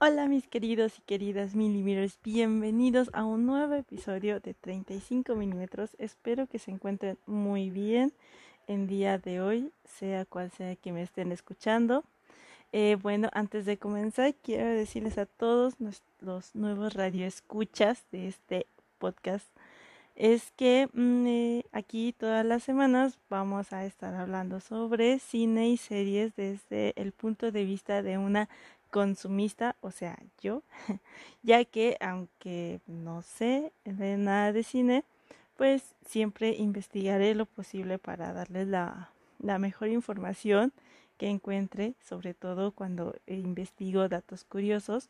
Hola mis queridos y queridas millimeters, bienvenidos a un nuevo episodio de 35 milímetros. Espero que se encuentren muy bien en día de hoy, sea cual sea que me estén escuchando. Eh, bueno, antes de comenzar, quiero decirles a todos los nuevos radioescuchas de este podcast es que mm, eh, aquí todas las semanas vamos a estar hablando sobre cine y series desde el punto de vista de una consumista, o sea, yo, ya que aunque no sé de nada de cine, pues siempre investigaré lo posible para darles la, la mejor información que encuentre, sobre todo cuando investigo datos curiosos.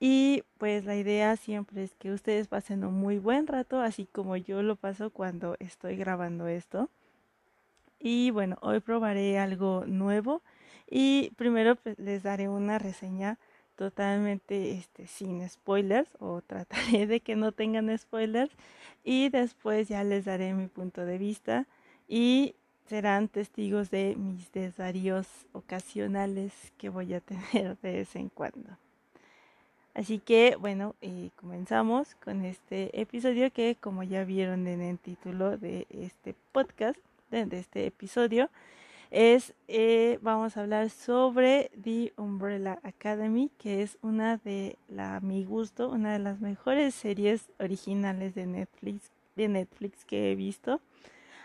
Y pues la idea siempre es que ustedes pasen un muy buen rato, así como yo lo paso cuando estoy grabando esto. Y bueno, hoy probaré algo nuevo y primero pues, les daré una reseña totalmente este, sin spoilers o trataré de que no tengan spoilers y después ya les daré mi punto de vista y serán testigos de mis desvaríos ocasionales que voy a tener de vez en cuando. Así que bueno, eh, comenzamos con este episodio que como ya vieron en el título de este podcast, de este episodio, es, eh, vamos a hablar sobre The Umbrella Academy, que es una de, la, mi gusto, una de las mejores series originales de Netflix, de Netflix que he visto.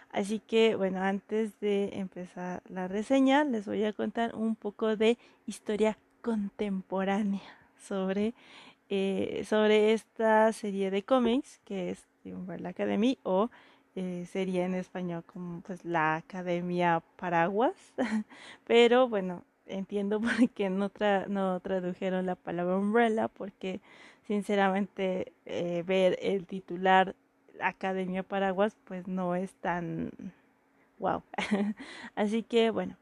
Así que, bueno, antes de empezar la reseña, les voy a contar un poco de historia contemporánea sobre, eh, sobre esta serie de cómics que es The Umbrella Academy o eh, sería en español como pues la Academia Paraguas, pero bueno, entiendo por qué no, no tradujeron la palabra umbrella, porque sinceramente eh, ver el titular Academia Paraguas pues no es tan wow. Así que bueno,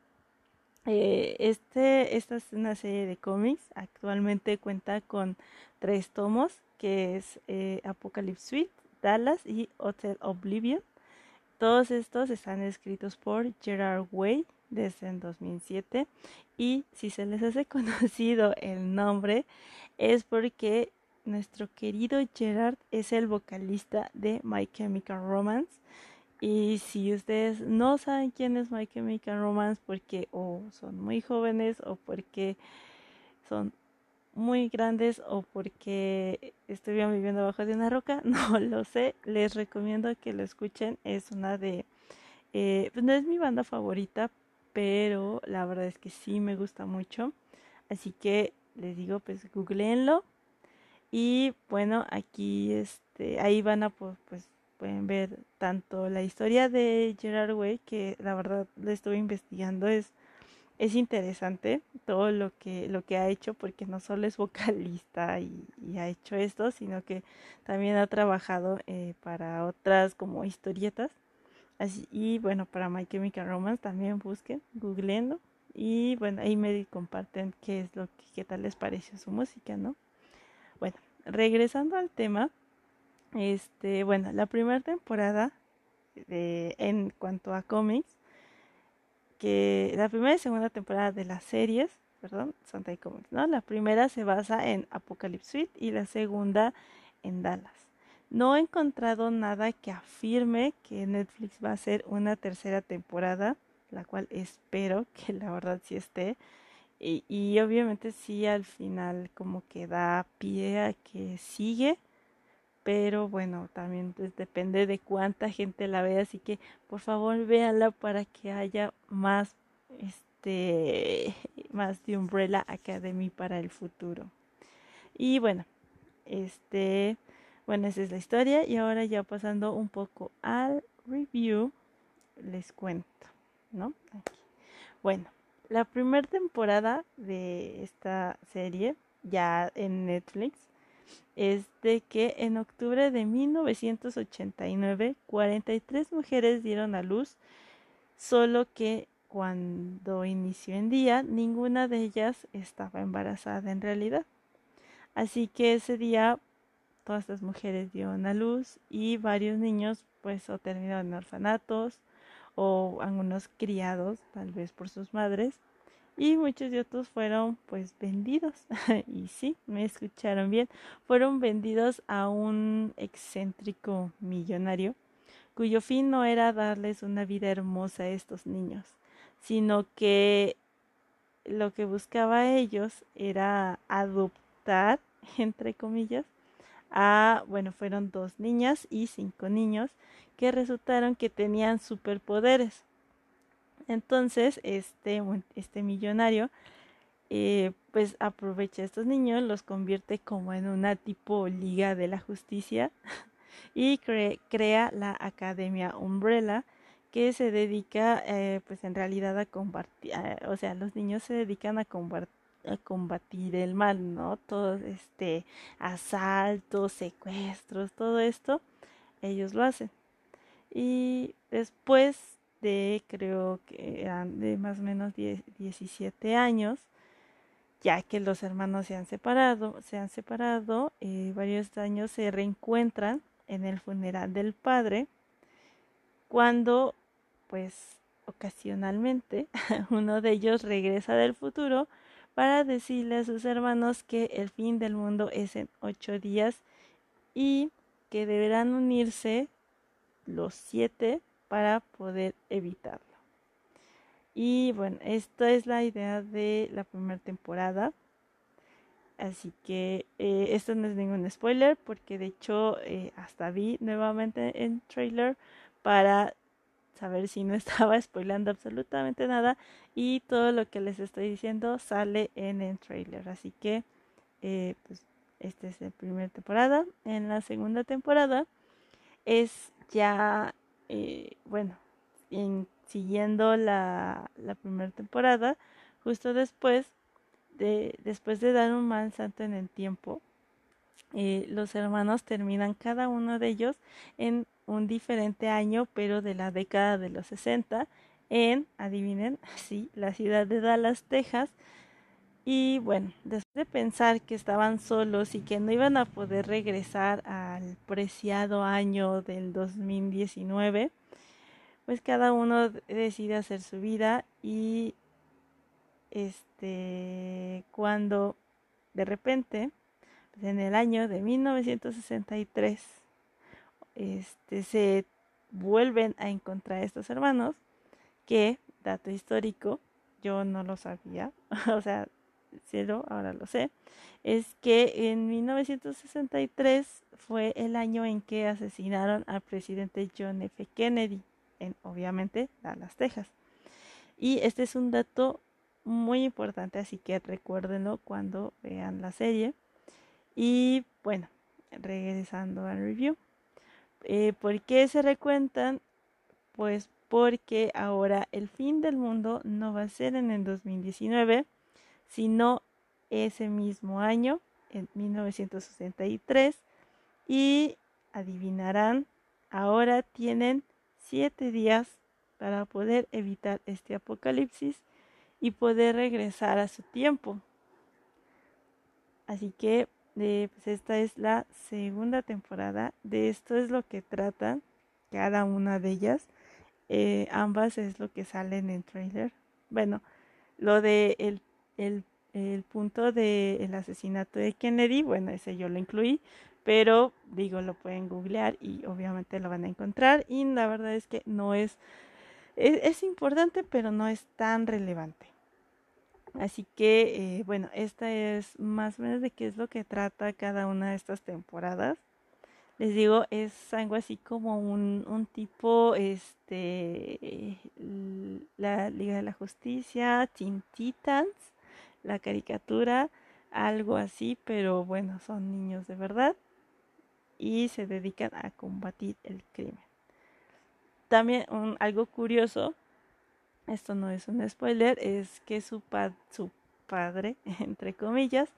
eh, este, esta es una serie de cómics, actualmente cuenta con tres tomos, que es Apocalypse Suite, Dallas y Hotel Oblivion. Todos estos están escritos por Gerard Way desde el 2007 y si se les hace conocido el nombre es porque nuestro querido Gerard es el vocalista de My Chemical Romance y si ustedes no saben quién es My Chemical Romance porque o son muy jóvenes o porque son muy grandes o porque estuvieron viviendo bajo de una roca, no lo sé. Les recomiendo que lo escuchen. Es una de, eh, pues no es mi banda favorita, pero la verdad es que sí me gusta mucho. Así que les digo, pues googleenlo. Y bueno, aquí este, ahí van a pues, pues pueden ver tanto la historia de Gerard Way, que la verdad le estuve investigando, es es interesante todo lo que, lo que ha hecho, porque no solo es vocalista y, ha hecho esto, sino que también ha trabajado eh, para otras como historietas. Así, y bueno, para My Chemical Romance también busquen, googleenlo. Y bueno, ahí me comparten qué es lo que, qué tal les pareció su música, ¿no? Bueno, regresando al tema, este, bueno, la primera temporada de, en cuanto a cómics que la primera y segunda temporada de las series, perdón, Santa y Comics, ¿no? La primera se basa en Apocalypse Suite y la segunda en Dallas. No he encontrado nada que afirme que Netflix va a hacer una tercera temporada, la cual espero que la verdad sí esté. Y, y obviamente sí al final como que da pie a que sigue pero bueno, también pues, depende de cuánta gente la vea, así que por favor véanla para que haya más este más de Umbrella Academy para el futuro. Y bueno, este bueno, esa es la historia y ahora ya pasando un poco al review les cuento, ¿no? Bueno, la primera temporada de esta serie ya en Netflix es de que en octubre de 1989 43 mujeres dieron a luz, solo que cuando inició en día ninguna de ellas estaba embarazada en realidad. Así que ese día todas las mujeres dieron a luz y varios niños pues o terminaron en orfanatos o algunos criados tal vez por sus madres y muchos de otros fueron pues vendidos y sí, me escucharon bien, fueron vendidos a un excéntrico millonario cuyo fin no era darles una vida hermosa a estos niños, sino que lo que buscaba ellos era adoptar, entre comillas, a, bueno, fueron dos niñas y cinco niños que resultaron que tenían superpoderes. Entonces, este, este millonario, eh, pues aprovecha a estos niños, los convierte como en una tipo liga de la justicia y crea la Academia Umbrella que se dedica, eh, pues en realidad a combatir, o sea, los niños se dedican a combatir a combatir el mal, ¿no? Todos este asaltos, secuestros, todo esto, ellos lo hacen. Y después creo que eran de más o menos 17 años, ya que los hermanos se han separado, se han separado, eh, varios años se reencuentran en el funeral del padre, cuando pues ocasionalmente uno de ellos regresa del futuro para decirle a sus hermanos que el fin del mundo es en ocho días y que deberán unirse los siete para poder evitarlo. Y bueno, esta es la idea de la primera temporada. Así que eh, esto no es ningún spoiler porque de hecho eh, hasta vi nuevamente en trailer para saber si no estaba spoilando absolutamente nada y todo lo que les estoy diciendo sale en el trailer. Así que eh, pues esta es la primera temporada. En la segunda temporada es ya, eh, bueno, en, siguiendo la, la primera temporada, justo después de, después de dar un mal salto en el tiempo, eh, los hermanos terminan cada uno de ellos en un diferente año, pero de la década de los 60, en, adivinen, sí, la ciudad de Dallas, Texas, y bueno, después de pensar que estaban solos y que no iban a poder regresar al preciado año del 2019, pues cada uno decide hacer su vida y este cuando de repente pues en el año de 1963 este se vuelven a encontrar estos hermanos que dato histórico yo no lo sabía o sea cielo, ahora lo sé, es que en 1963 fue el año en que asesinaron al presidente John F. Kennedy, en obviamente Dallas, Texas. Y este es un dato muy importante, así que recuérdenlo cuando vean la serie. Y bueno, regresando al review. Eh, ¿Por qué se recuentan? Pues porque ahora el fin del mundo no va a ser en el 2019, sino ese mismo año, en 1963, y adivinarán, ahora tienen siete días para poder evitar este apocalipsis y poder regresar a su tiempo. Así que eh, pues esta es la segunda temporada. De esto es lo que tratan cada una de ellas. Eh, ambas es lo que sale en el trailer. Bueno, lo de el, punto del asesinato de Kennedy, bueno, ese yo lo incluí, pero digo, lo pueden googlear y obviamente lo van a encontrar y la verdad es que no es, es, es importante, pero no es tan relevante. Así que, eh, bueno, esta es más o menos de qué es lo que trata cada una de estas temporadas. Les digo, es algo así como un, un tipo, este, la Liga de la Justicia, Teen Titans, la caricatura, algo así, pero bueno, son niños de verdad y se dedican a combatir el crimen. También un, algo curioso, esto no es un spoiler, es que su, su padre, entre comillas,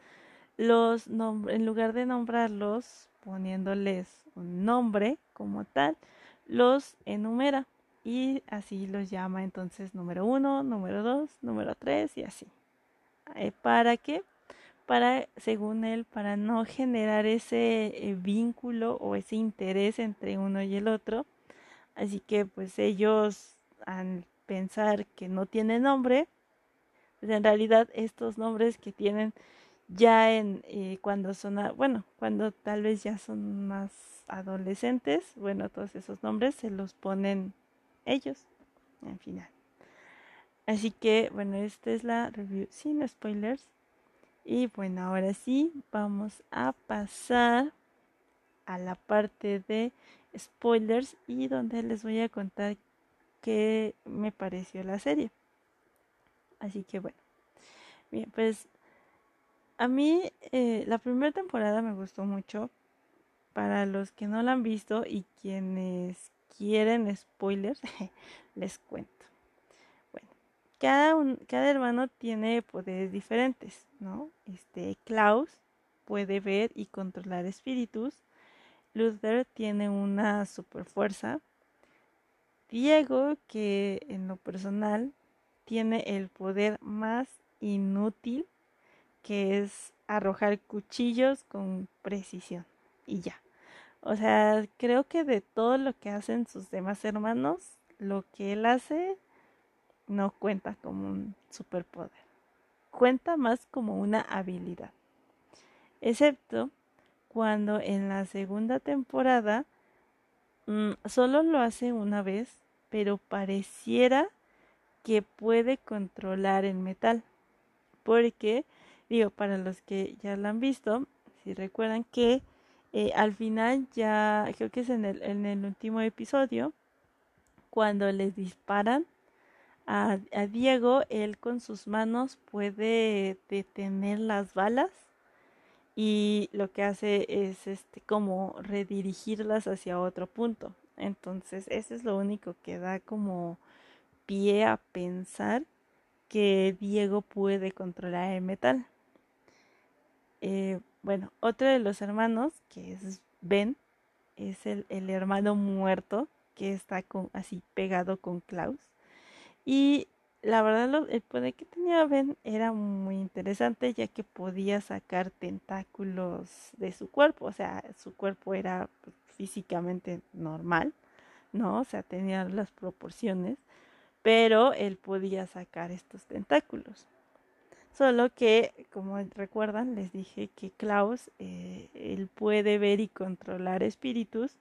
los en lugar de nombrarlos poniéndoles un nombre como tal, los enumera y así los llama entonces número uno, número dos, número tres y así. Eh, ¿Para qué? Para, según él, para no generar ese eh, vínculo o ese interés entre uno y el otro. Así que pues ellos al pensar que no tiene nombre, pues en realidad estos nombres que tienen ya en eh, cuando son, bueno, cuando tal vez ya son más adolescentes, bueno, todos esos nombres se los ponen ellos en final. Así que, bueno, esta es la review sin spoilers. Y bueno, ahora sí, vamos a pasar a la parte de spoilers y donde les voy a contar qué me pareció la serie. Así que bueno, bien, pues a mí eh, la primera temporada me gustó mucho. Para los que no la han visto y quienes quieren spoilers, les cuento. Cada, un, cada hermano tiene poderes diferentes, ¿no? Este, Klaus puede ver y controlar espíritus. Luther tiene una super fuerza. Diego, que en lo personal tiene el poder más inútil, que es arrojar cuchillos con precisión. Y ya. O sea, creo que de todo lo que hacen sus demás hermanos, lo que él hace no cuenta como un superpoder. Cuenta más como una habilidad. Excepto cuando en la segunda temporada mm, solo lo hace una vez, pero pareciera que puede controlar el metal. Porque, digo, para los que ya lo han visto, si recuerdan que eh, al final ya, creo que es en el, en el último episodio, cuando les disparan a, Diego, él con sus manos puede detener las balas y lo que hace es este como redirigirlas hacia otro punto. Entonces, eso es lo único que da como pie a pensar que Diego puede controlar el metal. Eh, bueno, otro de los hermanos, que es Ben, es el, el hermano muerto que está con, así pegado con Klaus. Y la verdad el poder que tenía Ben era muy interesante ya que podía sacar tentáculos de su cuerpo, o sea, su cuerpo era pues, físicamente normal, ¿no? O sea, tenía las proporciones, pero él podía sacar estos tentáculos. Solo que, como recuerdan, les dije que Klaus, eh, él puede ver y controlar espíritus.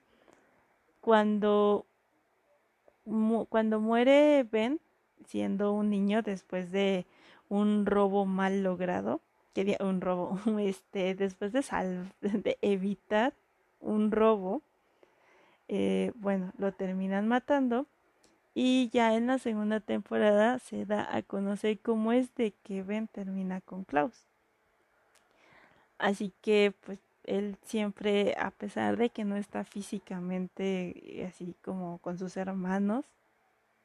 Cuando, cuando muere Ben, siendo un niño después de un robo mal logrado, que un robo, este, después de, de evitar un robo, eh, bueno, lo terminan matando y ya en la segunda temporada se da a conocer cómo es de que Ben termina con Klaus. Así que pues él siempre, a pesar de que no está físicamente así como con sus hermanos,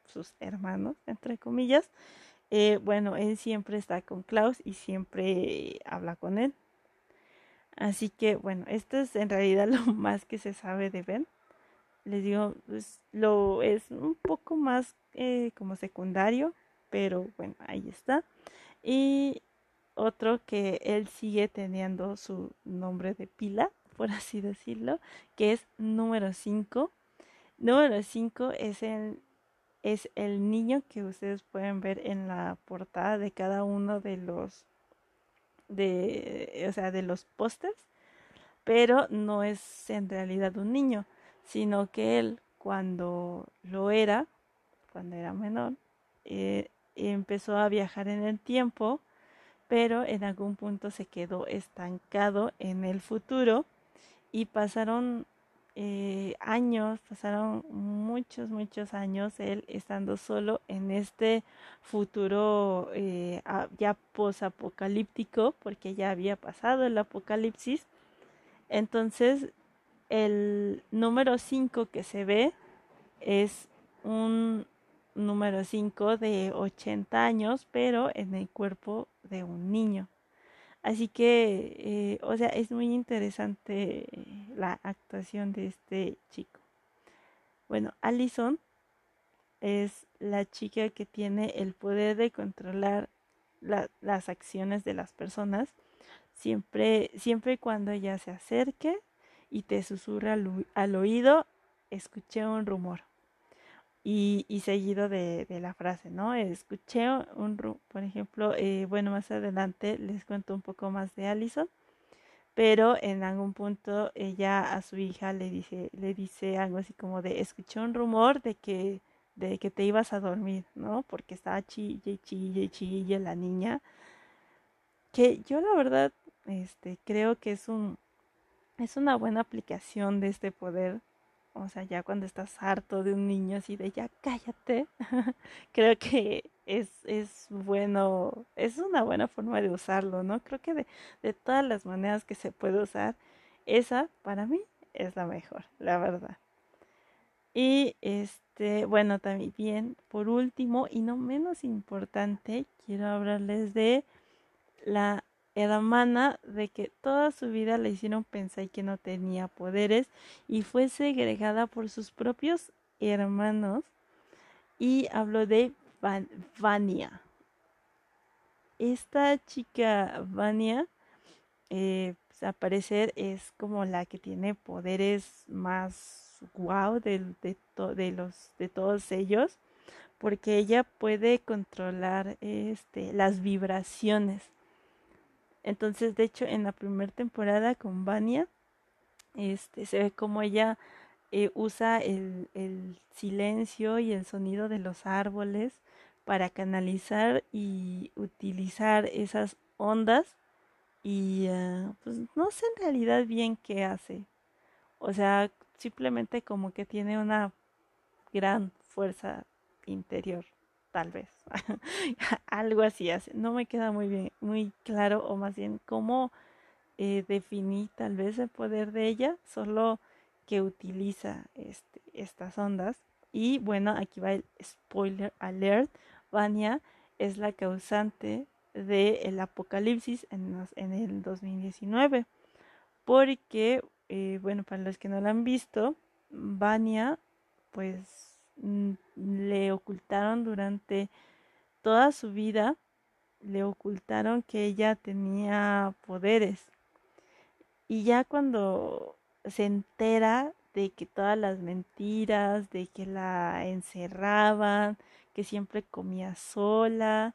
sus hermanos, entre comillas, eh, bueno, él siempre está con Klaus y siempre habla con él. Así que bueno, esto es en realidad lo más que se sabe de Ben les digo, lo es un poco más eh, como secundario, pero bueno, ahí está. Y otro que él sigue teniendo su nombre de pila, por así decirlo, que es número 5. Número 5 es el, es el niño que ustedes pueden ver en la portada de cada uno de los de o sea, de los pósters, pero no es en realidad un niño sino que él cuando lo era, cuando era menor, eh, empezó a viajar en el tiempo, pero en algún punto se quedó estancado en el futuro y pasaron eh, años, pasaron muchos, muchos años él estando solo en este futuro eh, ya posapocalíptico, porque ya había pasado el apocalipsis. Entonces el número 5 que se ve es un número 5 de 80 años, pero en el cuerpo de un niño. Así que, eh, o sea, es muy interesante la actuación de este chico. Bueno, Allison es la chica que tiene el poder de controlar las acciones de las personas siempre, siempre cuando ella se acerque y te susurra al, oído, escuché un rumor. Y, y seguido de, de, la frase, ¿no? Escuché un, por ejemplo, eh, bueno, más adelante les cuento un poco más de Allison, pero en algún punto ella a su hija le dice, le dice algo así como de, escuché un rumor de que, de que te ibas a dormir, ¿no? Porque estaba chille, chille, chille la niña, que yo la verdad, este, creo que es un, es una buena aplicación de este poder o sea, ya cuando estás harto de un niño así de ya cállate, creo que es, es bueno, es una buena forma de usarlo, ¿no? Creo que de, de todas las maneras que se puede usar, esa para mí es la mejor, la verdad. Y este, bueno, también por último y no menos importante, quiero hablarles de la hermana de que toda su vida le hicieron pensar que no tenía poderes y fue segregada por sus propios hermanos y habló de Vania. Esta chica Vania, eh, pues, a parecer es como la que tiene poderes más guau de, de, de, los, de todos ellos porque ella puede controlar este, las vibraciones entonces, de hecho, en la primera temporada con Vania, este, se ve como ella eh, usa el, silencio y el sonido de los árboles para canalizar y utilizar esas ondas y uh, pues no sé en realidad bien qué hace. O sea, simplemente como que tiene una gran fuerza interior tal vez. Algo así hace. No me queda muy bien, muy claro, o más bien cómo eh, definí tal vez el poder de ella, solo que utiliza este, estas ondas. Y bueno, aquí va el spoiler alert. Vania es la causante del apocalipsis en, el 2019. Porque, eh, bueno, para los que no la han visto, Vania, pues le ocultaron durante toda su vida, le ocultaron que ella tenía poderes. Y ya cuando se entera de que todas las mentiras, de que la encerraban, que siempre comía sola,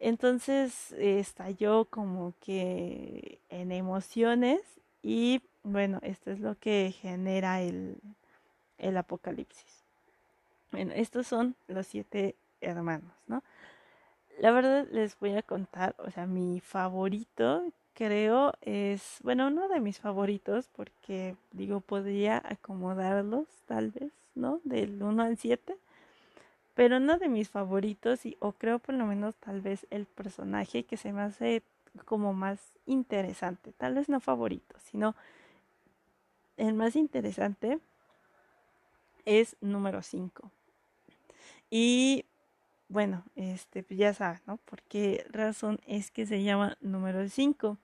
entonces estalló como que en emociones y bueno, esto es lo que genera el, el apocalipsis. Bueno, estos son los siete hermanos, ¿no? La verdad les voy a contar, o sea, mi favorito creo es, bueno, uno de mis favoritos porque digo, podría acomodarlos tal vez, ¿no? Del 1 al 7, pero uno de mis favoritos y o creo por lo menos tal vez el personaje que se me hace como más interesante, tal vez no favorito, sino el más interesante es número 5. Y bueno, este, pues ya saben, ¿no? ¿Por qué razón es que se llama número 5?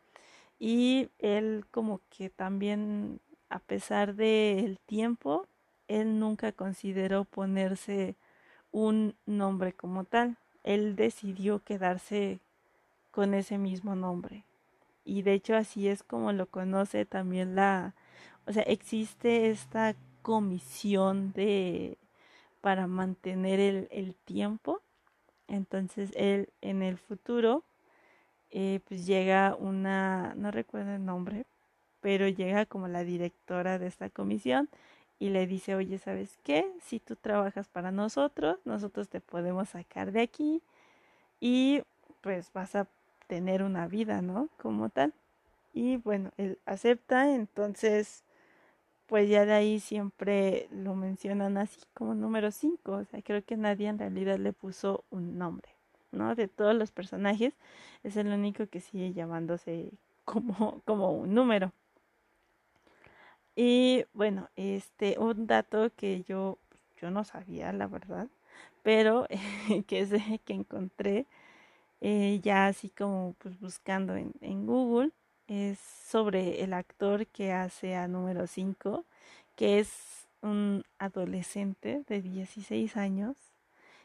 Y él como que también, a pesar del tiempo, él nunca consideró ponerse un nombre como tal. Él decidió quedarse con ese mismo nombre. Y de hecho así es como lo conoce también la... O sea, existe esta comisión de para mantener el, el tiempo. Entonces él en el futuro eh, pues llega una, no recuerdo el nombre, pero llega como la directora de esta comisión y le dice, oye, ¿sabes qué? Si tú trabajas para nosotros, nosotros te podemos sacar de aquí y pues vas a tener una vida, ¿no? Como tal. Y bueno, él acepta, entonces pues ya de ahí siempre lo mencionan así como número 5. O sea, creo que nadie en realidad le puso un nombre, ¿no? De todos los personajes, es el único que sigue llamándose como, como un número. Y bueno, este, un dato que yo, yo no sabía, la verdad, pero que es que encontré eh, ya así como pues buscando en, en Google es sobre el actor que hace a número 5, que es un adolescente de 16 años,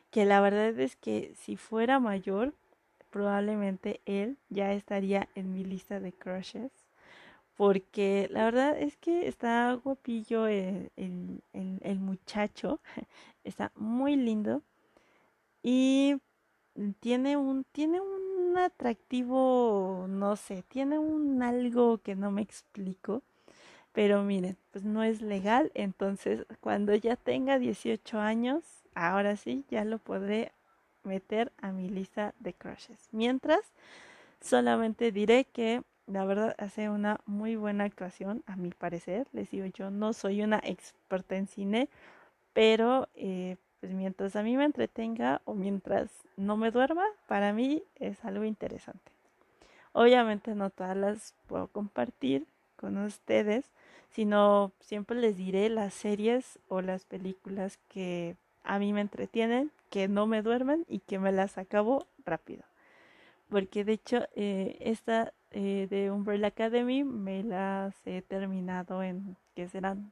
que la verdad es que si fuera mayor, probablemente él ya estaría en mi lista de crushes, porque la verdad es que está guapillo el, el, el, muchacho, está muy lindo y tiene un, tiene un atractivo, no sé, tiene un algo que no me explico, pero miren, pues no es legal, entonces cuando ya tenga 18 años, ahora sí, ya lo podré meter a mi lista de crushes. Mientras, solamente diré que la verdad hace una muy buena actuación, a mi parecer. Les digo, yo no soy una experta en cine, pero eh, pues mientras a mí me entretenga o mientras no me duerma, para mí es algo interesante. Obviamente no todas las puedo compartir con ustedes, sino siempre les diré las series o las películas que a mí me entretienen, que no me duermen y que me las acabo rápido. Porque de hecho eh, esta eh, de Umbrella Academy me las he terminado en, que serán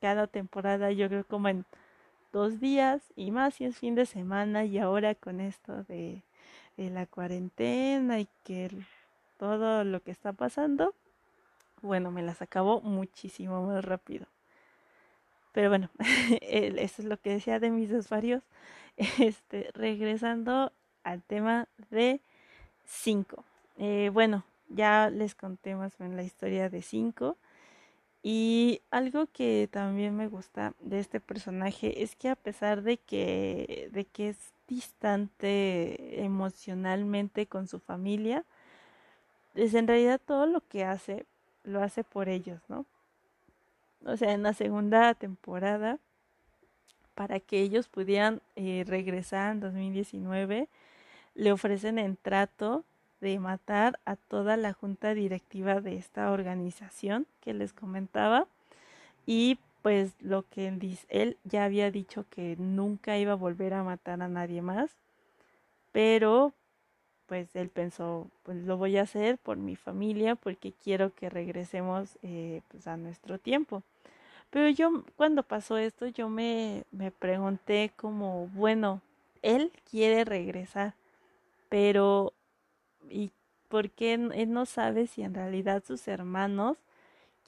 cada temporada, yo creo como en dos días y más si es fin de semana y ahora con esto de, la cuarentena y que todo lo que está pasando, bueno, me las acabo muchísimo más rápido. Pero bueno, eso es lo que decía de mis usuarios. Este, regresando al tema de 5. Eh, bueno, ya les conté más o menos la historia de Cinco. Y algo que también me gusta de este personaje es que a pesar de que, de que es distante emocionalmente con su familia, es en realidad todo lo que hace lo hace por ellos, ¿no? O sea, en la segunda temporada, para que ellos pudieran eh, regresar en 2019, le ofrecen en trato de matar a toda la junta directiva de esta organización que les comentaba y pues lo que él ya había dicho que nunca iba a volver a matar a nadie más, pero pues él pensó, pues lo voy a hacer por mi familia porque quiero que regresemos eh, pues a nuestro tiempo. Pero yo cuando pasó esto yo me, me pregunté como, bueno, él quiere regresar, pero y porque él no sabe si en realidad sus hermanos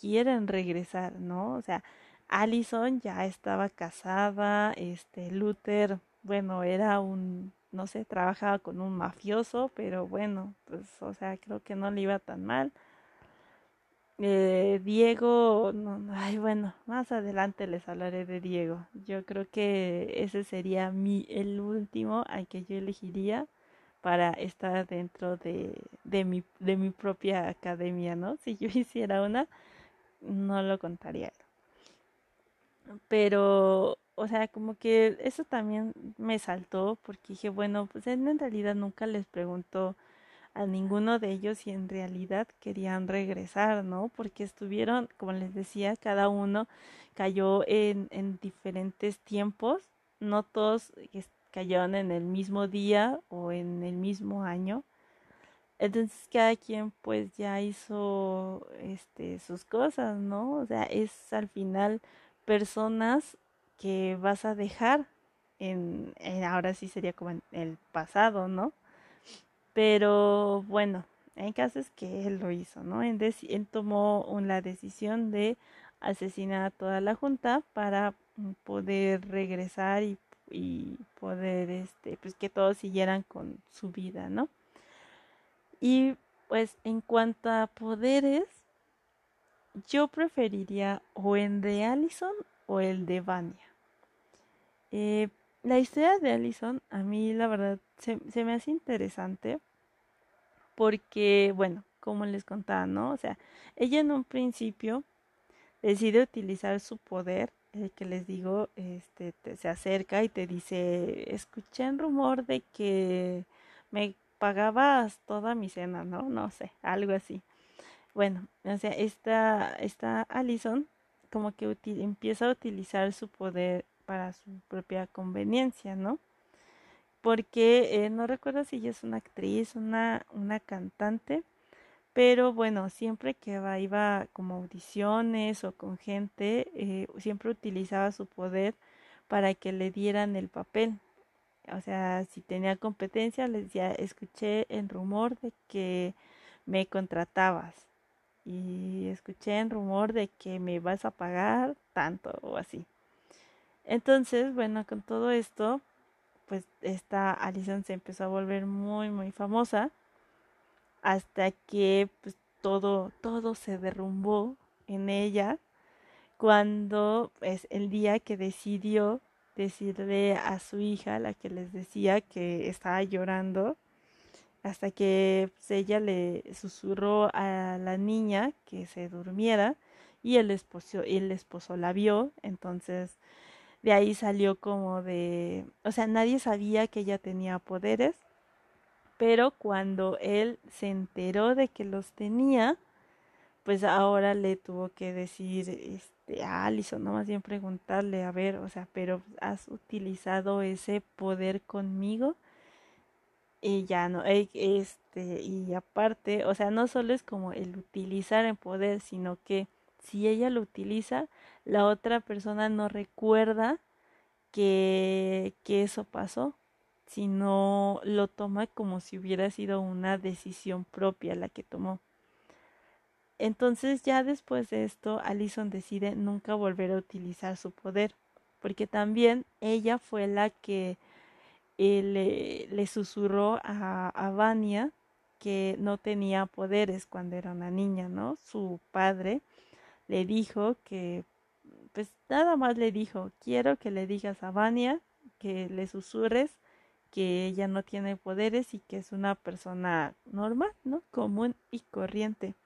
quieren regresar, ¿no? O sea, Allison ya estaba casada, este Luther, bueno, era un, no sé, trabajaba con un mafioso, pero bueno, pues, o sea, creo que no le iba tan mal. Eh, Diego, no, ay, bueno, más adelante les hablaré de Diego. Yo creo que ese sería mi, el último al que yo elegiría para estar dentro de, de, mi, de mi propia academia, ¿no? Si yo hiciera una, no lo contaría. Pero, o sea, como que eso también me saltó porque dije, bueno, pues en realidad nunca les preguntó a ninguno de ellos si en realidad querían regresar, ¿no? Porque estuvieron, como les decía, cada uno cayó en, en diferentes tiempos, no todos cayeron en el mismo día o en el mismo año. Entonces cada quien pues ya hizo este sus cosas, ¿no? O sea, es al final personas que vas a dejar en, ahora sí sería como en el pasado, ¿no? Pero bueno, en caso es que él lo hizo, ¿no? Él tomó la decisión de asesinar a toda la junta para poder regresar y y poder este pues que todos siguieran con su vida, ¿no? Y pues en cuanto a poderes yo preferiría o el de Allison o el de Vania. Eh, la historia de Allison a mí la verdad se, se, me hace interesante porque, bueno, como les contaba, ¿no? O sea, ella en un principio decide utilizar su poder el que les digo, este, te, se acerca y te dice, escuché un rumor de que me pagabas toda mi cena, ¿no? No sé, algo así. Bueno, o sea, esta, esta Allison como que empieza a utilizar su poder para su propia conveniencia, ¿no? Porque eh, no recuerdo si ella es una actriz, una, una cantante, pero bueno, siempre que iba como audiciones o con gente, eh, siempre utilizaba su poder para que le dieran el papel. O sea, si tenía competencia, les decía, escuché el rumor de que me contratabas. y escuché en rumor de que me vas a pagar tanto o así. Entonces, bueno, con todo esto, pues esta Alison se empezó a volver muy, muy famosa hasta que pues todo, todo se derrumbó en ella cuando es pues, el día que decidió decirle a su hija, la que les decía que estaba llorando, hasta que pues, ella le susurró a la niña que se durmiera y el esposo, el esposo la vio, entonces de ahí salió como de, o sea, nadie sabía que ella tenía poderes, pero cuando él se enteró de que los tenía, pues ahora le tuvo que decir este, a Alison, no más bien preguntarle, a ver, o sea, pero has utilizado ese poder conmigo y ya no, eh, este, y aparte, o sea, no solo es como el utilizar el poder, sino que si ella lo utiliza, la otra persona no recuerda que, que eso pasó, sino lo toma como si hubiera sido una decisión propia la que tomó. Entonces ya después de esto, Allison decide nunca volver a utilizar su poder, porque también ella fue la que eh, le, le, susurró a, a Vania que no tenía poderes cuando era una niña, ¿no? Su padre le dijo que, pues nada más le dijo, quiero que le digas a Vania, que le susurres que ella no tiene poderes y que es una persona normal, ¿no? Común y corriente.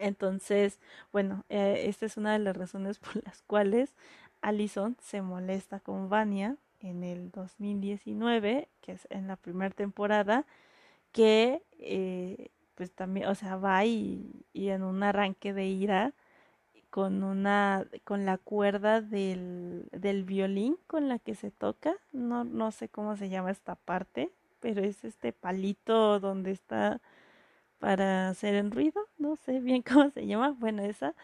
Entonces, bueno, eh, esta es una de las razones por las cuales Allison se molesta con Vania en el 2019, que es en la primera temporada, que eh, pues también, o sea, va y, y en un arranque de ira con una con la cuerda del, del violín con la que se toca. No no sé cómo se llama esta parte pero es este palito donde está para hacer el ruido. No sé bien cómo se llama. Bueno esa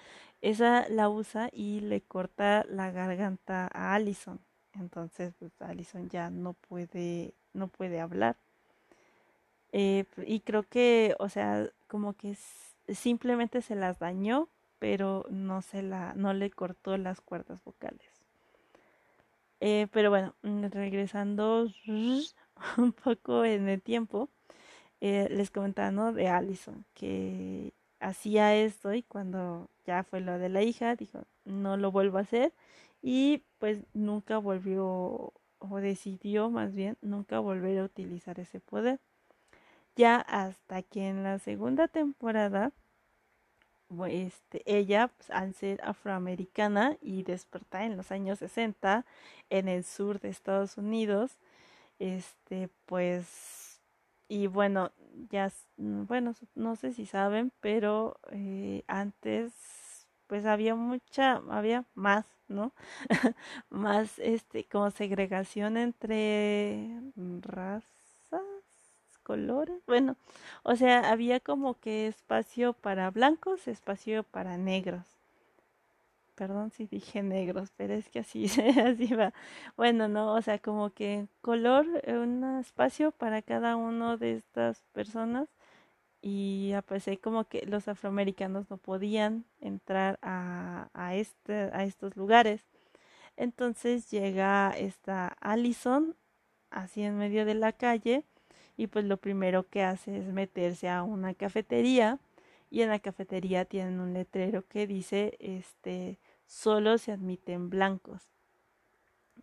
esa la usa y le corta la garganta a Allison. Entonces pues Allison ya no puede no puede hablar. Eh, y creo que o sea como que simplemente se las dañó pero no se la, no le cortó las cuerdas vocales. Eh, pero bueno, mm, regresando un poco en el tiempo, eh, les comentaba de Allison que hacía esto y cuando ya fue lo de la hija, dijo, no lo vuelvo a hacer y pues nunca volvió o decidió más bien nunca volver a utilizar ese poder. Ya hasta que en la segunda temporada este, ella, pues, al ser afroamericana y despertar en los años 60 en el sur de Estados Unidos, este, pues, y bueno, ya, mm, bueno, no sé si saben, pero eh, antes, pues había mucha, había más, ¿no? más, este, como segregación entre razas colores. Bueno, o sea, había como que espacio para blancos, espacio para negros. Perdón si dije negros, pero es que así, así va. Bueno, no, o sea, como que color, eh, un espacio para cada uno de estas personas y pues como que los afroamericanos no podían entrar a, a, este, a estos lugares. Entonces llega esta Allison así en medio de la calle y pues lo primero que hace es meterse a una cafetería y en la cafetería tienen un letrero que dice este solo se admiten blancos.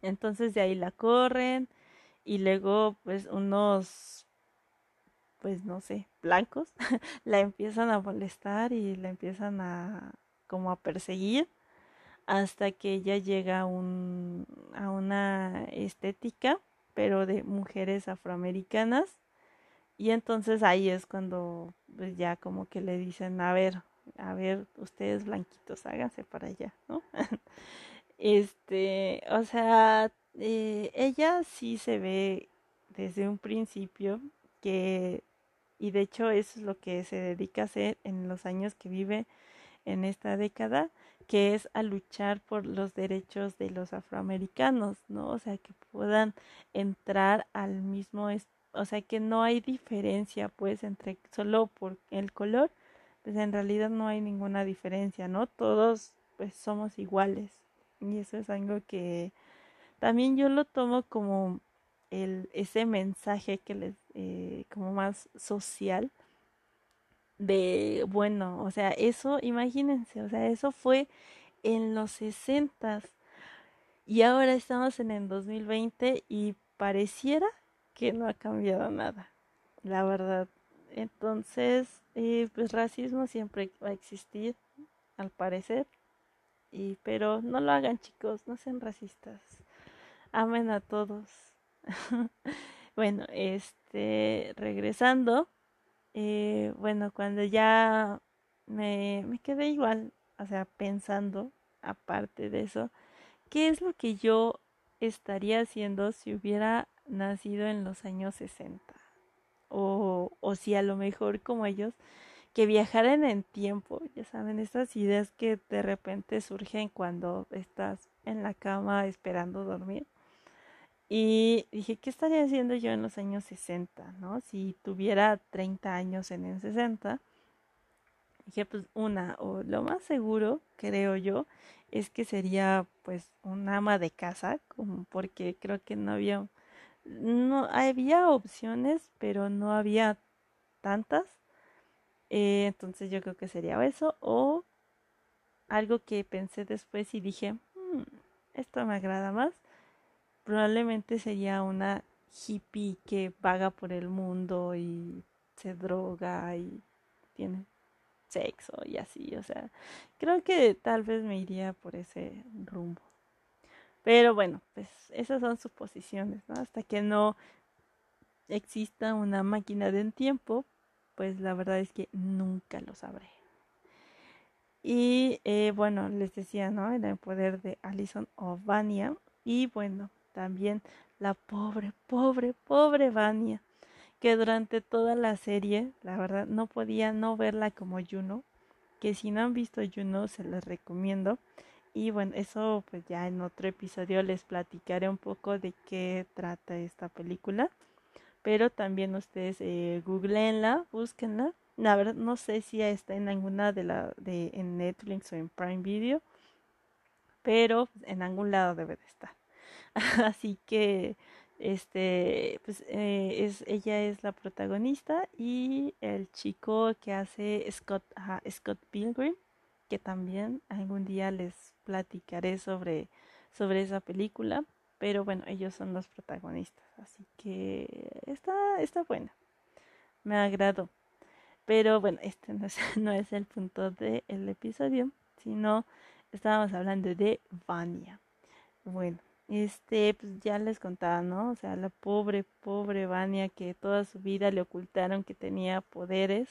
Entonces de ahí la corren y luego pues unos pues no sé, blancos la empiezan a molestar y la empiezan a como a perseguir hasta que ella llega a, un, a una estética pero de mujeres afroamericanas y entonces ahí es cuando pues ya como que le dicen, a ver, a ver, ustedes blanquitos, háganse para allá, ¿no? este, o sea, eh, ella sí se ve desde un principio que, y de hecho eso es lo que se dedica a hacer en los años que vive en esta década, que es a luchar por los derechos de los afroamericanos, ¿no? O sea, que puedan entrar al mismo espacio o sea que no hay diferencia pues entre solo por el color, pues en realidad no hay ninguna diferencia, ¿no? Todos pues somos iguales. Y eso es algo que también yo lo tomo como el, ese mensaje que les, eh, como más social, de, bueno, o sea, eso, imagínense, o sea, eso fue en los 60 y ahora estamos en el 2020 y pareciera que no ha cambiado nada, la verdad. Entonces, eh, pues racismo siempre va a existir, al parecer, y pero no lo hagan chicos, no sean racistas, amen a todos. bueno, este, regresando, eh, bueno, cuando ya me, me quedé igual, o sea, pensando, aparte de eso, ¿qué es lo que yo estaría haciendo si hubiera nacido en los años 60? O, o si a lo mejor como ellos, que viajaran en tiempo, ya saben, estas ideas que de repente surgen cuando estás en la cama esperando dormir. Y dije, ¿qué estaría haciendo yo en los años 60? ¿no? Si tuviera 30 años en el 60. Dije, pues una, o lo más seguro, creo yo, es que sería pues un ama de casa, como porque creo que no había, no había opciones, pero no había tantas. Eh, entonces yo creo que sería eso, o algo que pensé después y dije, hmm, esto me agrada más probablemente sería una hippie que vaga por el mundo y se droga y tiene sexo y así, o sea, creo que tal vez me iría por ese rumbo. Pero bueno, pues esas son suposiciones, ¿no? Hasta que no exista una máquina de tiempo, pues la verdad es que nunca lo sabré. Y eh, bueno, les decía, ¿no? En el poder de Alison Ovania. Y bueno, también la pobre, pobre, pobre Vania, que durante toda la serie, la verdad, no podía no verla como Juno, que si no han visto Juno se les recomiendo. Y bueno, eso pues ya en otro episodio les platicaré un poco de qué trata esta película. Pero también ustedes eh, googleenla, búsquenla. La verdad no sé si está en alguna de la de en Netflix o en Prime Video, pero en algún lado debe de estar. Así que este pues eh, es ella es la protagonista y el chico que hace Scott Scott Pilgrim que también algún día les platicaré sobre sobre esa película pero bueno ellos son los protagonistas así que está está buena me agradó pero bueno este no es, no es el punto del episodio sino estábamos hablando de Vania bueno este, pues ya les contaba, ¿no? O sea, la pobre, pobre Vania que toda su vida le ocultaron que tenía poderes.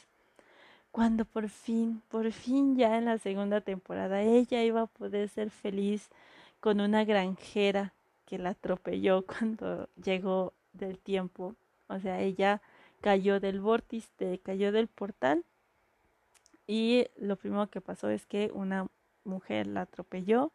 Cuando por fin, por fin ya en la segunda temporada ella iba a poder ser feliz con una granjera que la atropelló cuando llegó del tiempo. O sea, ella cayó del vórtice, cayó del portal y lo primero que pasó es que una mujer la atropelló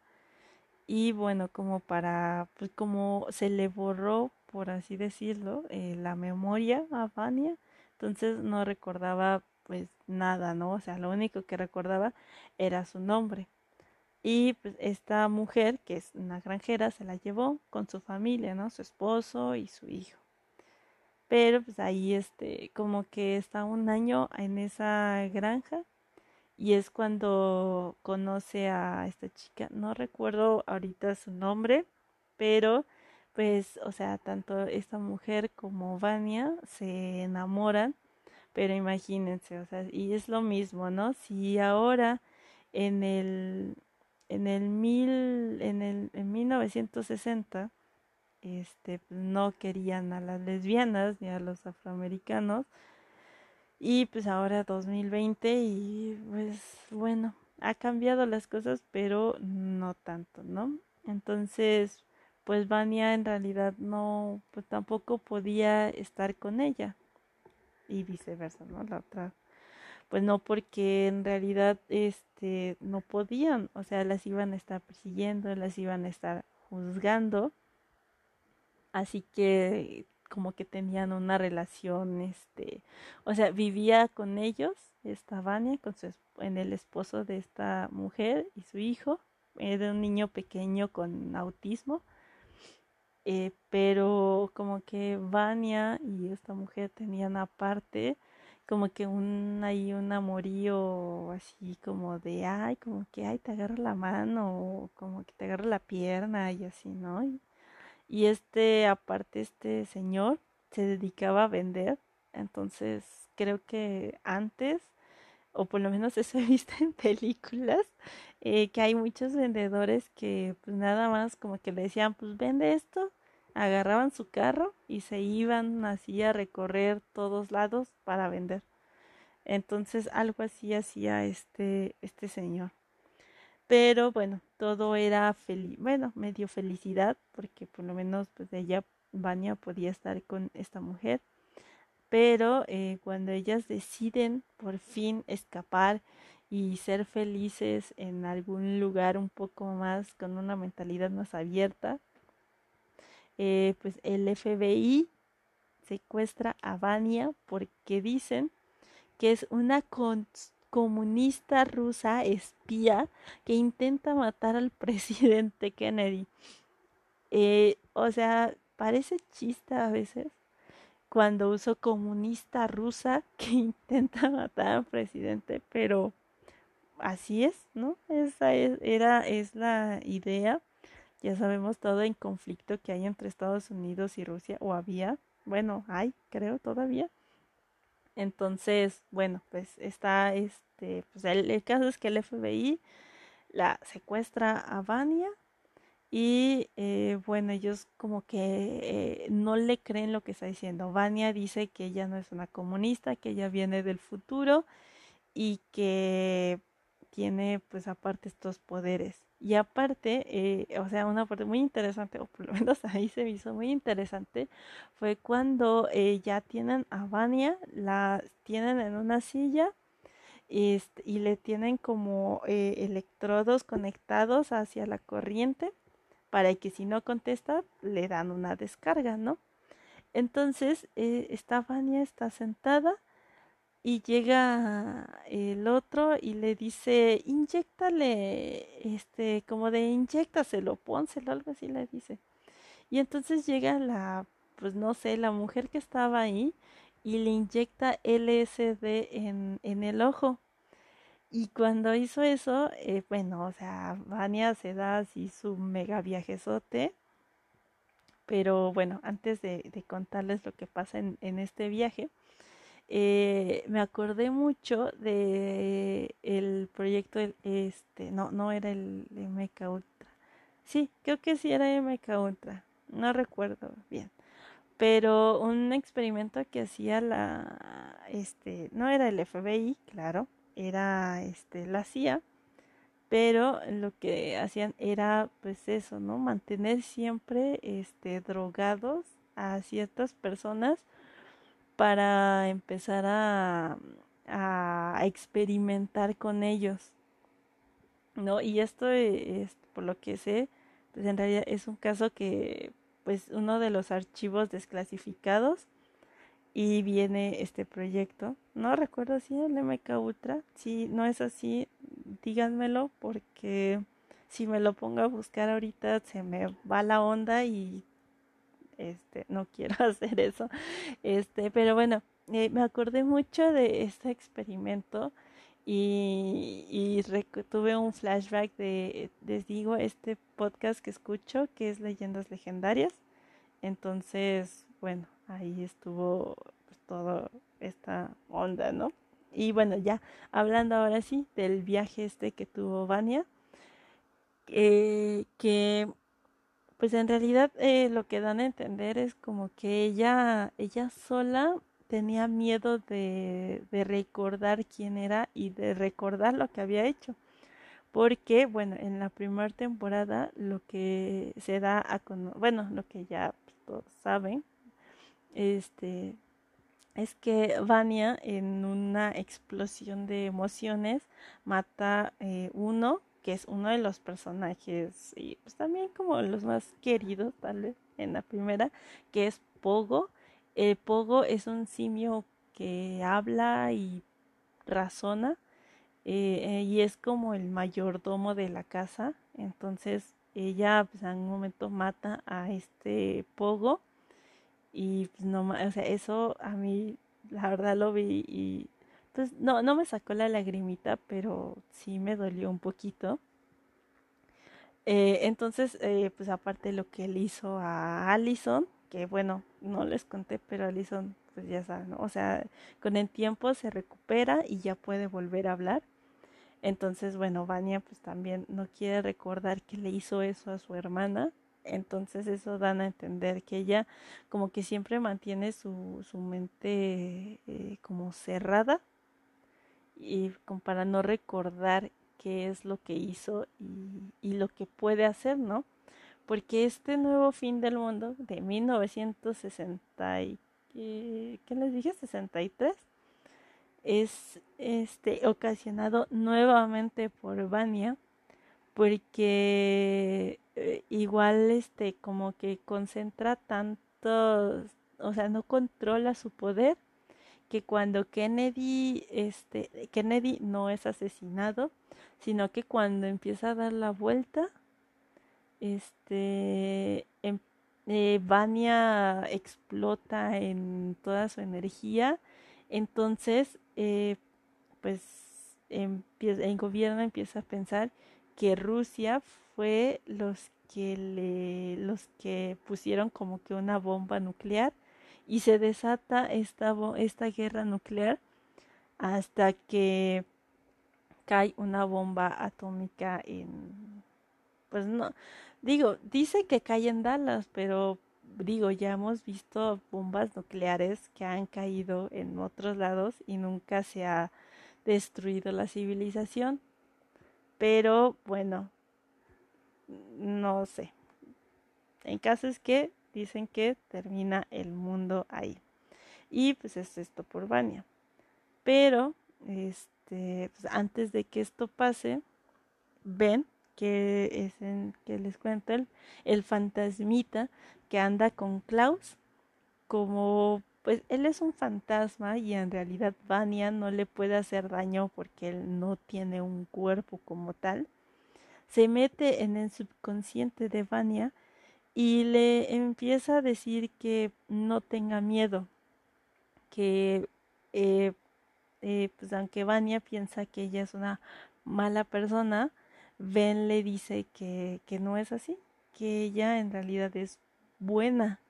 y bueno, como para, pues como se le borró, por así decirlo, eh, la memoria a Vania, entonces no recordaba pues nada, ¿no? O sea, lo único que recordaba era su nombre. Y pues esta mujer, que es una granjera, se la llevó con su familia, ¿no? Su esposo y su hijo. Pero pues ahí este, como que está un año en esa granja y es cuando conoce a esta chica, no recuerdo ahorita su nombre, pero pues, o sea, tanto esta mujer como Vania se enamoran, pero imagínense, o sea, y es lo mismo, ¿no? Si ahora en el en el mil en el en 1960 este no querían a las lesbianas ni a los afroamericanos, y pues ahora 2020 y pues bueno, ha cambiado las cosas, pero no tanto, ¿no? Entonces, pues Vania en realidad no, pues tampoco podía estar con ella y viceversa, ¿no? La otra, pues no porque en realidad este no podían, o sea, las iban a estar persiguiendo, las iban a estar juzgando, así que como que tenían una relación, este, o sea, vivía con ellos, esta Vania, con su, en el esposo de esta mujer y su hijo, era un niño pequeño con autismo, eh, pero como que Vania y esta mujer tenían aparte como que un ahí un amorío así como de ay como que ay te agarro la mano o como que te agarro la pierna y así no y, y este aparte este señor se dedicaba a vender entonces creo que antes o por lo menos eso he visto en películas eh, que hay muchos vendedores que pues nada más como que le decían pues vende esto agarraban su carro y se iban así a recorrer todos lados para vender. Entonces algo así hacía este, este señor. Pero bueno, todo era feliz, bueno, medio felicidad, porque por lo menos pues ella, Vania, podía estar con esta mujer. Pero eh, cuando ellas deciden por fin escapar y ser felices en algún lugar un poco más, con una mentalidad más abierta, eh, pues el FBI secuestra a Vania porque dicen que es una comunista rusa espía que intenta matar al presidente Kennedy. Eh, o sea, parece chiste a veces cuando uso comunista rusa que intenta matar al presidente, pero así es, ¿no? Esa es, era, es la idea ya sabemos todo el conflicto que hay entre Estados Unidos y Rusia, o había, bueno, hay, creo todavía. Entonces, bueno, pues está este, pues el, caso es que el FBI la secuestra a Vania y eh, bueno, ellos como que eh, no le creen lo que está diciendo. Vania dice que ella no es una comunista, que ella viene del futuro y que tiene pues aparte estos poderes. Y aparte, eh, o sea, una parte muy interesante, o por lo menos ahí se me hizo muy interesante, fue cuando eh, ya tienen a Vania, la tienen en una silla este, y le tienen como eh, electrodos conectados hacia la corriente para que si no contesta le dan una descarga, ¿no? Entonces, esta Vania está sentada y llega el otro y le dice, inyectale, este, como de inyectaselo, pónselo, algo así le dice. Y entonces llega la, pues no sé, la mujer que estaba ahí y le inyecta LSD en, en el ojo. Y cuando hizo eso, eh, bueno, o sea, Vania se da así su mega viajezote. Pero bueno, antes de, de contarles lo que pasa en, en este viaje, eh, me acordé mucho de el proyecto este no no era el MK Ultra. Sí creo que sí era MK Ultra no recuerdo bien. Pero un experimento que hacía la este no era el FBI claro era este la CIA pero lo que hacían era pues eso no mantener siempre este drogados a ciertas personas para empezar a, a experimentar con ellos. ¿No? Y esto es, por lo que sé, pues en realidad es un caso que, pues uno de los archivos desclasificados y viene este proyecto. No recuerdo si el MK Ultra, si no es así, díganmelo porque si me lo pongo a buscar ahorita se me va la onda y este, no quiero hacer eso, este, pero bueno, eh, me acordé mucho de este experimento y, tuve un flashback de, les digo, este podcast que escucho, que es Leyendas Legendarias, entonces, bueno, ahí estuvo pues, toda esta onda, ¿no? Y bueno, ya hablando ahora sí del viaje este que tuvo Vania, eh, que pues en realidad eh, lo que dan a entender es como que ella, ella sola tenía miedo de, de recordar quién era y de recordar lo que había hecho. Porque, bueno, en la primera temporada lo que se da a conocer, bueno, lo que ya todos saben, este, es que Vania en una explosión de emociones mata eh, uno que es uno de los personajes y pues también como los más queridos tal vez en la primera, que es Pogo El Pogo es un simio que habla y razona eh, y es como el mayordomo de la casa. Entonces ella pues, en un momento mata a este Pogo y pues no, o sea, eso a mí la verdad lo vi y pues no, no me sacó la lagrimita, pero sí me dolió un poquito. Eh, entonces, eh, pues aparte lo que él hizo a Allison, que bueno, no les conté, pero Allison, pues ya saben, ¿no? o sea, con el tiempo se recupera y ya puede volver a hablar. Entonces, bueno, Vania pues también no quiere recordar que le hizo eso a su hermana. Entonces eso dan a entender que ella como que siempre mantiene su, su mente eh, como cerrada y como para no recordar qué es lo que hizo y, lo que puede hacer, ¿no? Porque este nuevo fin del mundo de 1960 y, ¿qué les dije? 63 es este ocasionado nuevamente por Vania porque eh, igual este como que concentra tanto o sea no controla su poder que cuando Kennedy este Kennedy no es asesinado sino que cuando empieza a dar la vuelta este em, eh, Vania explota en toda su energía entonces eh, pues el gobierno empieza a pensar que Rusia fue los que le, los que pusieron como que una bomba nuclear y se desata esta, esta guerra nuclear hasta que cae una bomba atómica en pues no digo dice que cae en Dallas pero digo ya hemos visto bombas nucleares que han caído en otros lados y nunca se ha destruido la civilización pero bueno, no sé. En caso es que dicen que termina el mundo ahí. Y pues es esto por Vania. Pero, este, pues antes de que esto pase, ven que es en que les cuento el, el fantasmita que anda con Klaus como pues él es un fantasma y en realidad Vania no le puede hacer daño porque él no tiene un cuerpo como tal. Se mete en el subconsciente de Vania y le empieza a decir que no tenga miedo, que eh, eh, pues aunque Vania piensa que ella es una mala persona, Ben le dice que, que no es así, que ella en realidad es buena,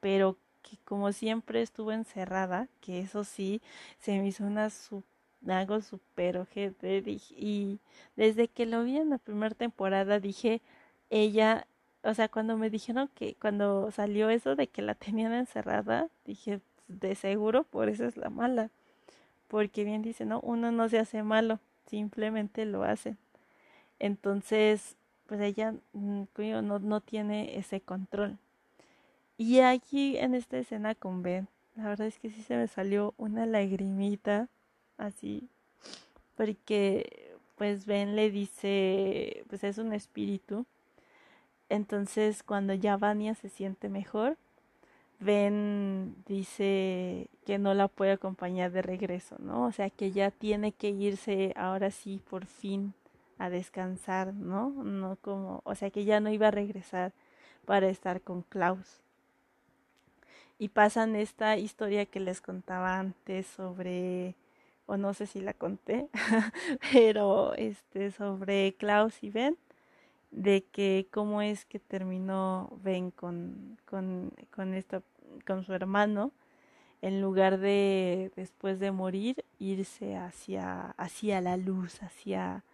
pero que como siempre estuvo encerrada, que eso sí, se me hizo una algo súper ojete y desde que lo vi en la primera temporada dije, ella, o sea, cuando me dijeron que cuando salió eso de que la tenían encerrada, dije, de seguro por eso es la mala, porque bien dice, no, uno no se hace malo, simplemente lo hace. Entonces, pues ella mm, no, no tiene ese control. Y aquí en esta escena con Ben, la verdad es que sí se me salió una lagrimita así, porque pues Ben le dice, pues es un espíritu. Entonces cuando ya Vania se siente mejor, Ben dice que no la puede acompañar de regreso, ¿no? O sea que ya tiene que irse ahora sí por fin a descansar, ¿no? No como, o sea que ya no iba a regresar para estar con Klaus y pasan esta historia que les contaba antes sobre o no sé si la conté, pero este sobre Klaus y Ben de que cómo es que terminó Ben con con con esta con su hermano en lugar de después de morir irse hacia hacia la luz, hacia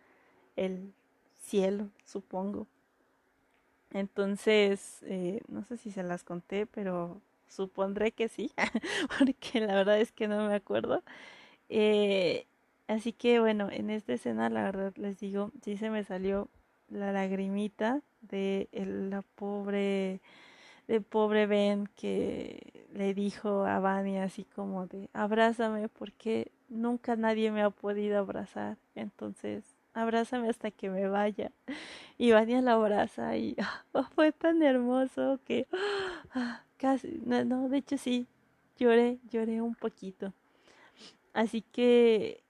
el cielo, supongo. Entonces, eh, no sé si se las conté, pero supondré que sí, porque la verdad es que no me acuerdo. Eh, así que bueno, en esta escena la verdad les digo, sí se me salió la lagrimita de la pobre de pobre Ben que le dijo a Vania así como de abrázame porque nunca nadie me ha podido abrazar entonces abrázame hasta que me vaya y Vania la abraza y fue tan hermoso que ah, Casi, no, de hecho sí, lloré, lloré un poquito. Así que,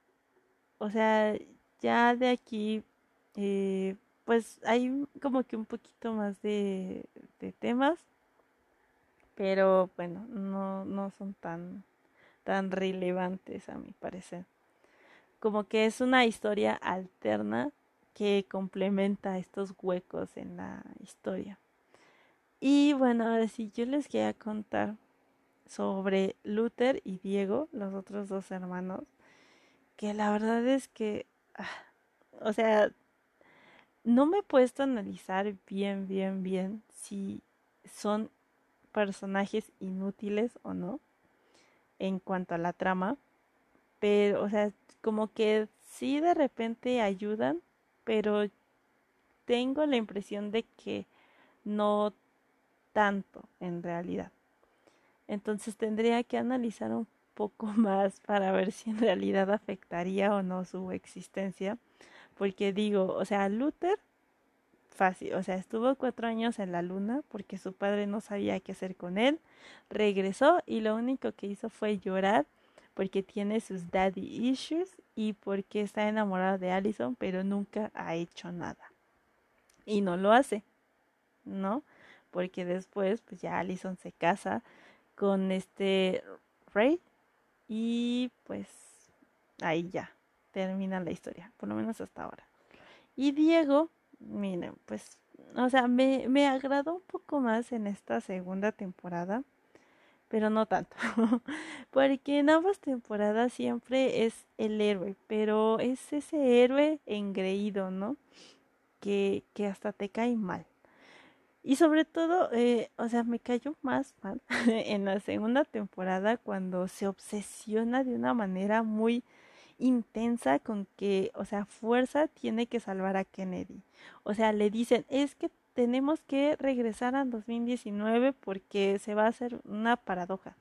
o sea, ya de aquí, eh, pues hay como que un poquito más de, temas, pero bueno, no, no son tan, tan relevantes a mi parecer. Como que es una historia alterna que complementa estos huecos en la historia. Y bueno, ahora sí, yo les quería contar sobre Luther y Diego, los otros dos hermanos, que la verdad es que, ah, o sea, no me he puesto a analizar bien, bien, bien si son personajes inútiles o no en cuanto a la trama, pero, o sea, como que sí de repente ayudan, pero tengo la impresión de que no tanto en realidad. Entonces tendría que analizar un poco más para ver si en realidad afectaría o no su existencia. Porque digo, o sea, Luther, fácil, o sea, estuvo cuatro años en la luna porque su padre no sabía qué hacer con él. Regresó y lo único que hizo fue llorar porque tiene sus daddy issues y porque está enamorado de Allison, pero nunca ha hecho nada. Y no lo hace, ¿no? Porque después, pues ya Allison se casa con este Ray y pues ahí ya termina la historia, por lo menos hasta ahora. Y Diego, miren, pues, o sea, me, me agradó un poco más en esta segunda temporada pero no tanto. Porque en ambas temporadas siempre es el héroe, pero es ese héroe engreído, ¿no? Que, que hasta te cae mal. Y sobre todo, eh, o sea, me cayó más mal en la segunda temporada cuando se obsesiona de una manera muy intensa con que, o sea, fuerza tiene que salvar a Kennedy. O sea, le dicen, es que tenemos que regresar a 2019 porque se va a hacer una paradoja.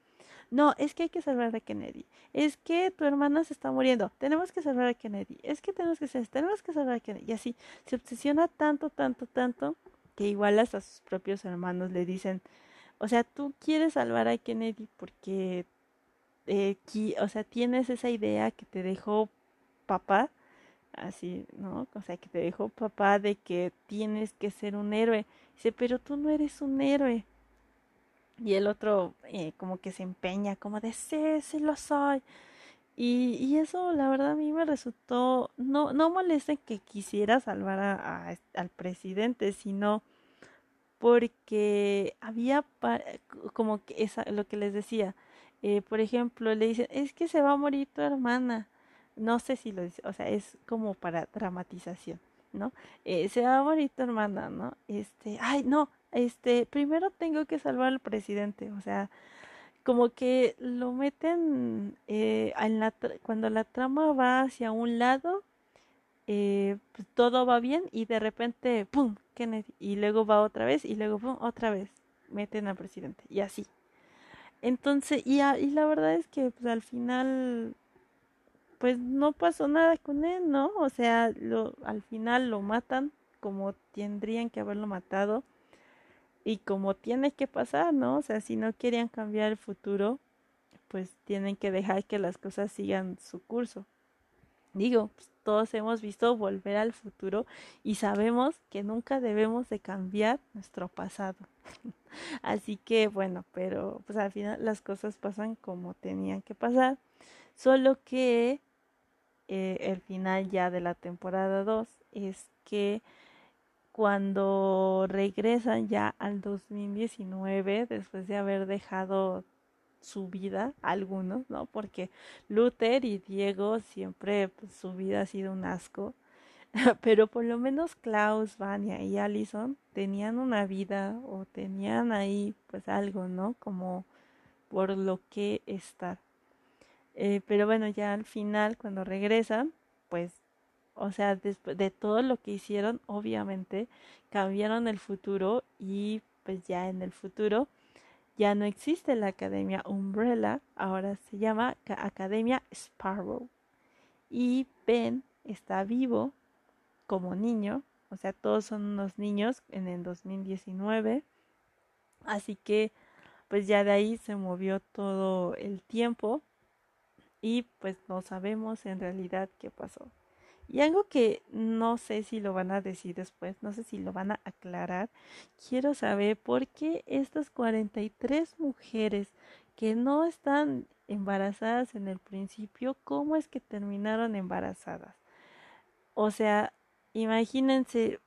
No, es que hay que salvar a Kennedy. Es que tu hermana se está muriendo. Tenemos que salvar a Kennedy. Es que tenemos que hacer, tenemos que salvar a Kennedy. Y así se obsesiona tanto, tanto, tanto que igual hasta sus propios hermanos le dicen, o sea, tú quieres salvar a Kennedy porque, eh, o sea, tienes esa idea que te dejó papá así, ¿no? O sea, que te dijo papá de que tienes que ser un héroe. Dice, pero tú no eres un héroe. Y el otro eh, como que se empeña, como de, sí, sí lo soy. Y, y eso la verdad a mí me resultó, no, no molesta que quisiera salvar a, al presidente, sino porque había como que esa, lo que les decía, eh, por ejemplo, le dicen, es que se va a morir tu hermana no sé si lo dice, o sea, es como para dramatización, ¿no? Eh, se va a morir tu hermana, ¿no? Este, ay, no, este, primero tengo que salvar al presidente, o sea, como que lo meten eh, en la cuando la trama va hacia un lado, eh, pues todo va bien y de repente, ¡pum! Y luego va otra vez y luego, ¡pum! otra vez, meten al presidente y así. Entonces, y, y la verdad es que pues, al final pues no pasó nada con él, ¿no? O sea, lo, al final lo matan como tendrían que haberlo matado y como tiene que pasar, ¿no? O sea, si no querían cambiar el futuro, pues tienen que dejar que las cosas sigan su curso. Digo, pues, todos hemos visto volver al futuro y sabemos que nunca debemos de cambiar nuestro pasado. Así que bueno, pero pues al final las cosas pasan como tenían que pasar. Solo que eh, el final ya de la temporada 2 es que cuando regresan ya al 2019 después de haber dejado su vida algunos, ¿no? Porque Luther y Diego siempre pues, su vida ha sido un asco, pero por lo menos Klaus, Vania y Allison tenían una vida o tenían ahí pues algo, ¿no? Como por lo que estar. Eh, pero bueno, ya al final, cuando regresan, pues, o sea, después de todo lo que hicieron, obviamente, cambiaron el futuro y pues ya en el futuro ya no existe la Academia Umbrella, ahora se llama Academia Sparrow. Y Ben está vivo como niño, o sea, todos son unos niños en el 2019. Así que pues ya de ahí se movió todo el tiempo y pues no sabemos en realidad qué pasó. Y algo que no sé si lo van a decir después, no sé si lo van a aclarar, quiero saber por qué estas 43 mujeres que no están embarazadas en el principio, ¿cómo es que terminaron embarazadas? O sea, imagínense,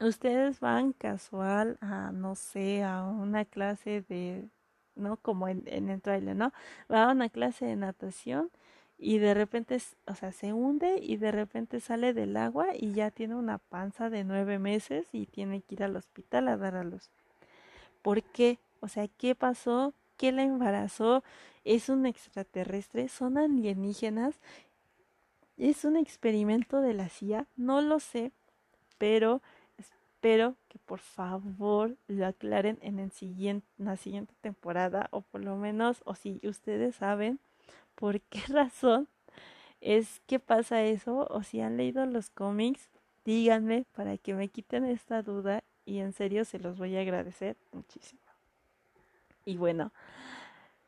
ustedes van casual a, no sé, a una clase de, ¿no? Como en, en el trailer, ¿no? Va a una clase de natación y de repente, o sea, se hunde y de repente sale del agua y ya tiene una panza de nueve meses y tiene que ir al hospital a dar a luz. ¿Por qué? O sea, ¿qué pasó? ¿Qué la embarazó? ¿Es un extraterrestre? ¿Son alienígenas? ¿Es un experimento de la CIA? No lo sé, pero espero que por favor lo aclaren en, el siguiente, en la siguiente temporada o por lo menos, o si ustedes saben, por qué razón es que pasa eso o si han leído los cómics, díganme para que me quiten esta duda y en serio se los voy a agradecer muchísimo. Y bueno,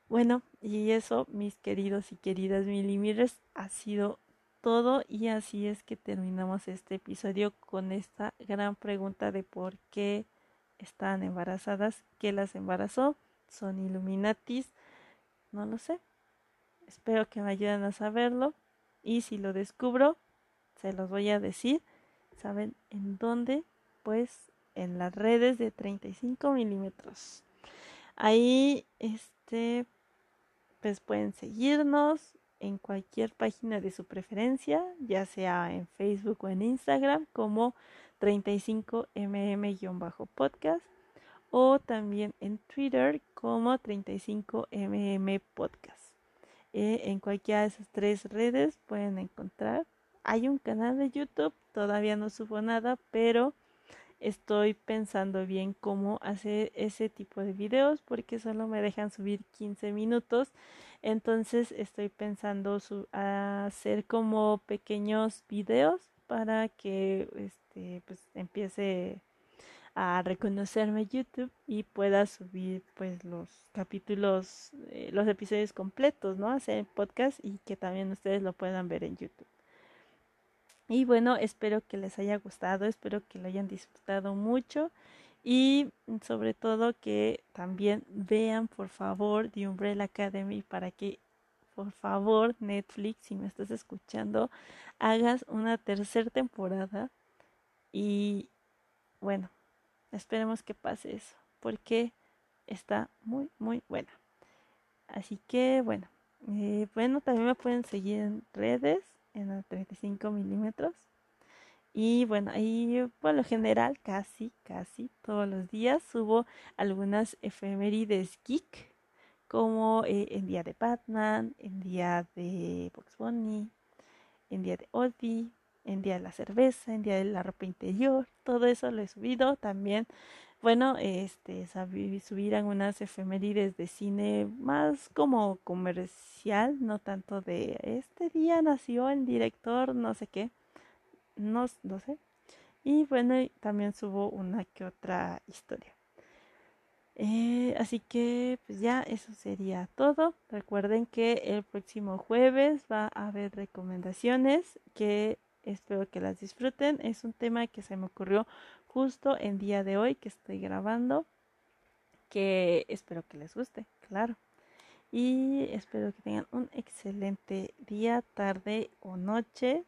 bueno, y eso, mis queridos y queridas milimires, ha sido todo y así es que terminamos este episodio con esta gran pregunta de por qué están embarazadas, qué las embarazó, son Illuminatis, no lo sé, Espero que me ayuden a saberlo. Y si lo descubro, se los voy a decir. ¿Saben en dónde? Pues en las redes de 35 milímetros. Ahí, este, pues pueden seguirnos en cualquier página de su preferencia, ya sea en Facebook o en Instagram, como 35mm-podcast, o también en Twitter como 35mm podcast. Eh, en cualquiera de esas tres redes pueden encontrar. Hay un canal de YouTube, todavía no subo nada, pero estoy pensando bien cómo hacer ese tipo de videos porque solo me dejan subir 15 minutos. Entonces estoy pensando hacer como pequeños videos para que este pues empiece a reconocerme YouTube y pueda subir pues los capítulos, eh, los episodios completos, ¿no? Hacer podcast y que también ustedes lo puedan ver en YouTube. Y bueno, espero que les haya gustado, espero que lo hayan disfrutado mucho y sobre todo que también vean por favor The Umbrella Academy para que por favor Netflix, si me estás escuchando, hagas una tercera temporada y bueno, Esperemos que pase eso, porque está muy, muy buena. Así que, bueno, eh, bueno, también me pueden seguir en redes, en los 35 milímetros. Y bueno, ahí por lo general, casi, casi todos los días subo algunas efemérides geek, como eh, en día de Batman, en día de Box Bunny, en día de Odie, en día de la cerveza, en día de la ropa interior, todo eso lo he subido también. Bueno, este, subir algunas efemérides de cine más como comercial, no tanto de este día nació el director, no sé qué, no, no sé. Y bueno, también subo una que otra historia. Eh, así que pues ya eso sería todo. Recuerden que el próximo jueves va a haber recomendaciones que Espero que las disfruten. Es un tema que se me ocurrió justo en día de hoy que estoy grabando. Que espero que les guste, claro. Y espero que tengan un excelente día, tarde o noche,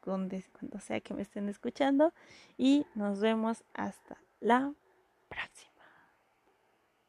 cuando sea que me estén escuchando. Y nos vemos hasta la próxima.